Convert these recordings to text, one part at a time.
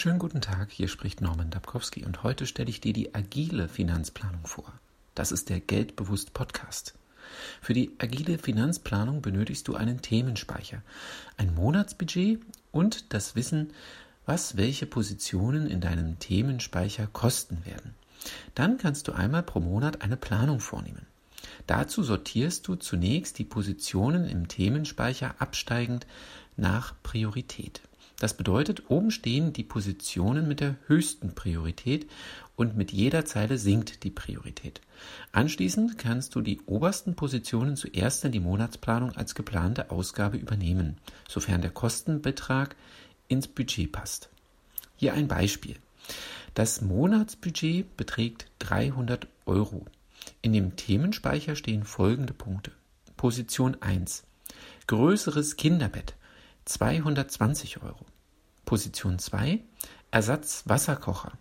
Schönen guten Tag, hier spricht Norman Dabkowski und heute stelle ich dir die agile Finanzplanung vor. Das ist der Geldbewusst Podcast. Für die agile Finanzplanung benötigst du einen Themenspeicher, ein Monatsbudget und das Wissen, was welche Positionen in deinem Themenspeicher kosten werden. Dann kannst du einmal pro Monat eine Planung vornehmen. Dazu sortierst du zunächst die Positionen im Themenspeicher absteigend nach Priorität. Das bedeutet, oben stehen die Positionen mit der höchsten Priorität und mit jeder Zeile sinkt die Priorität. Anschließend kannst du die obersten Positionen zuerst in die Monatsplanung als geplante Ausgabe übernehmen, sofern der Kostenbetrag ins Budget passt. Hier ein Beispiel. Das Monatsbudget beträgt 300 Euro. In dem Themenspeicher stehen folgende Punkte. Position 1. Größeres Kinderbett 220 Euro. Position 2 Ersatz Wasserkocher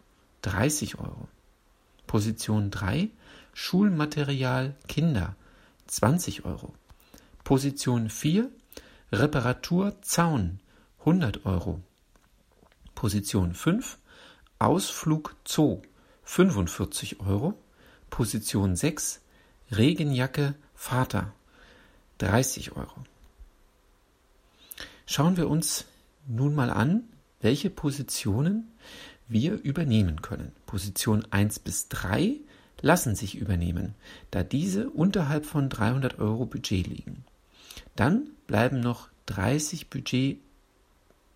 30 Euro. Position 3 Schulmaterial Kinder 20 Euro. Position 4 Reparatur Zaun 100 Euro. Position 5 Ausflug Zoo 45 Euro. Position 6 Regenjacke Vater 30 Euro. Schauen wir uns nun mal an, welche Positionen wir übernehmen können. Position 1 bis 3 lassen sich übernehmen, da diese unterhalb von 300 Euro Budget liegen. Dann bleiben noch 30 Budget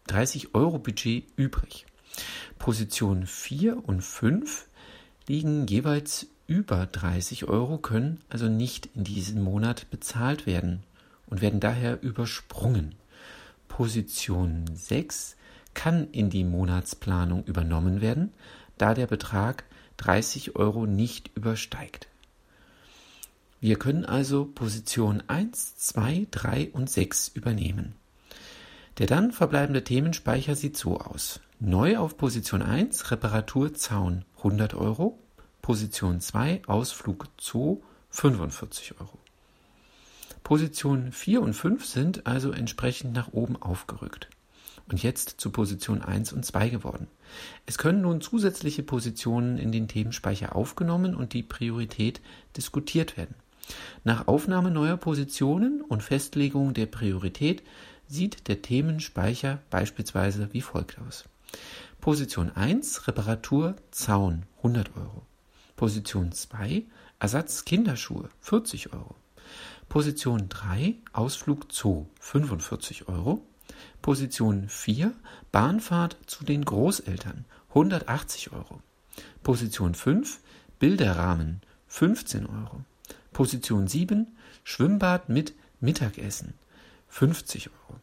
30 Euro Budget übrig. Position 4 und 5 liegen jeweils über 30 Euro, können also nicht in diesem Monat bezahlt werden und werden daher übersprungen. Position 6 kann in die Monatsplanung übernommen werden, da der Betrag 30 Euro nicht übersteigt. Wir können also Position 1, 2, 3 und 6 übernehmen. Der dann verbleibende Themenspeicher sieht so aus. Neu auf Position 1 Reparatur Zaun 100 Euro, Position 2 Ausflug Zoo 45 Euro. Positionen 4 und 5 sind also entsprechend nach oben aufgerückt und jetzt zu Position 1 und 2 geworden. Es können nun zusätzliche Positionen in den Themenspeicher aufgenommen und die Priorität diskutiert werden. Nach Aufnahme neuer Positionen und Festlegung der Priorität sieht der Themenspeicher beispielsweise wie folgt aus. Position 1 Reparatur Zaun 100 Euro. Position 2 Ersatz Kinderschuhe 40 Euro. Position 3 Ausflug Zoo 45 Euro. Position 4 Bahnfahrt zu den Großeltern 180 Euro. Position 5 Bilderrahmen 15 Euro. Position 7 Schwimmbad mit Mittagessen 50 Euro.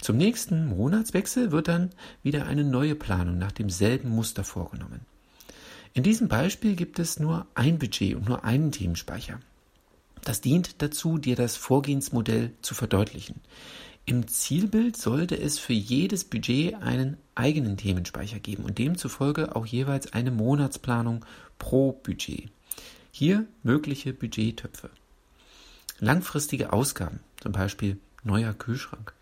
Zum nächsten Monatswechsel wird dann wieder eine neue Planung nach demselben Muster vorgenommen. In diesem Beispiel gibt es nur ein Budget und nur einen Themenspeicher. Das dient dazu, dir das Vorgehensmodell zu verdeutlichen. Im Zielbild sollte es für jedes Budget einen eigenen Themenspeicher geben und demzufolge auch jeweils eine Monatsplanung pro Budget. Hier mögliche Budgettöpfe. Langfristige Ausgaben, zum Beispiel neuer Kühlschrank.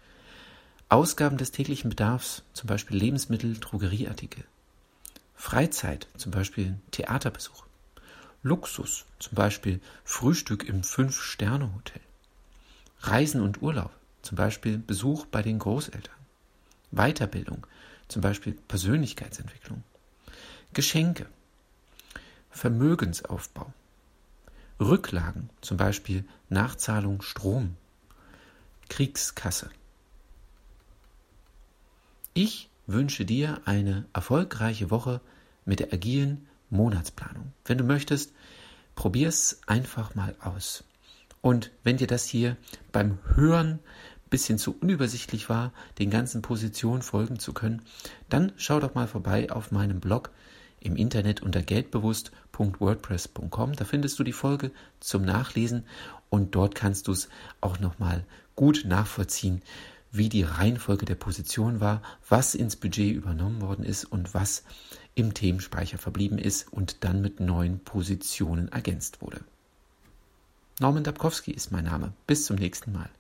Ausgaben des täglichen Bedarfs, zum Beispiel Lebensmittel, Drogerieartikel. Freizeit, zum Beispiel Theaterbesuch. Luxus, zum Beispiel Frühstück im Fünf-Sterne-Hotel. Reisen und Urlaub, zum Beispiel Besuch bei den Großeltern. Weiterbildung, zum Beispiel Persönlichkeitsentwicklung. Geschenke. Vermögensaufbau. Rücklagen, zum Beispiel Nachzahlung Strom. Kriegskasse. Ich wünsche dir eine erfolgreiche Woche mit der agilen Monatsplanung. Wenn du möchtest, probier es einfach mal aus. Und wenn dir das hier beim Hören bisschen zu unübersichtlich war, den ganzen Positionen folgen zu können, dann schau doch mal vorbei auf meinem Blog im Internet unter geldbewusst.wordpress.com. Da findest du die Folge zum Nachlesen und dort kannst du es auch nochmal gut nachvollziehen, wie die Reihenfolge der Position war, was ins Budget übernommen worden ist und was im Themenspeicher verblieben ist und dann mit neuen Positionen ergänzt wurde. Norman Dabkowski ist mein Name. Bis zum nächsten Mal.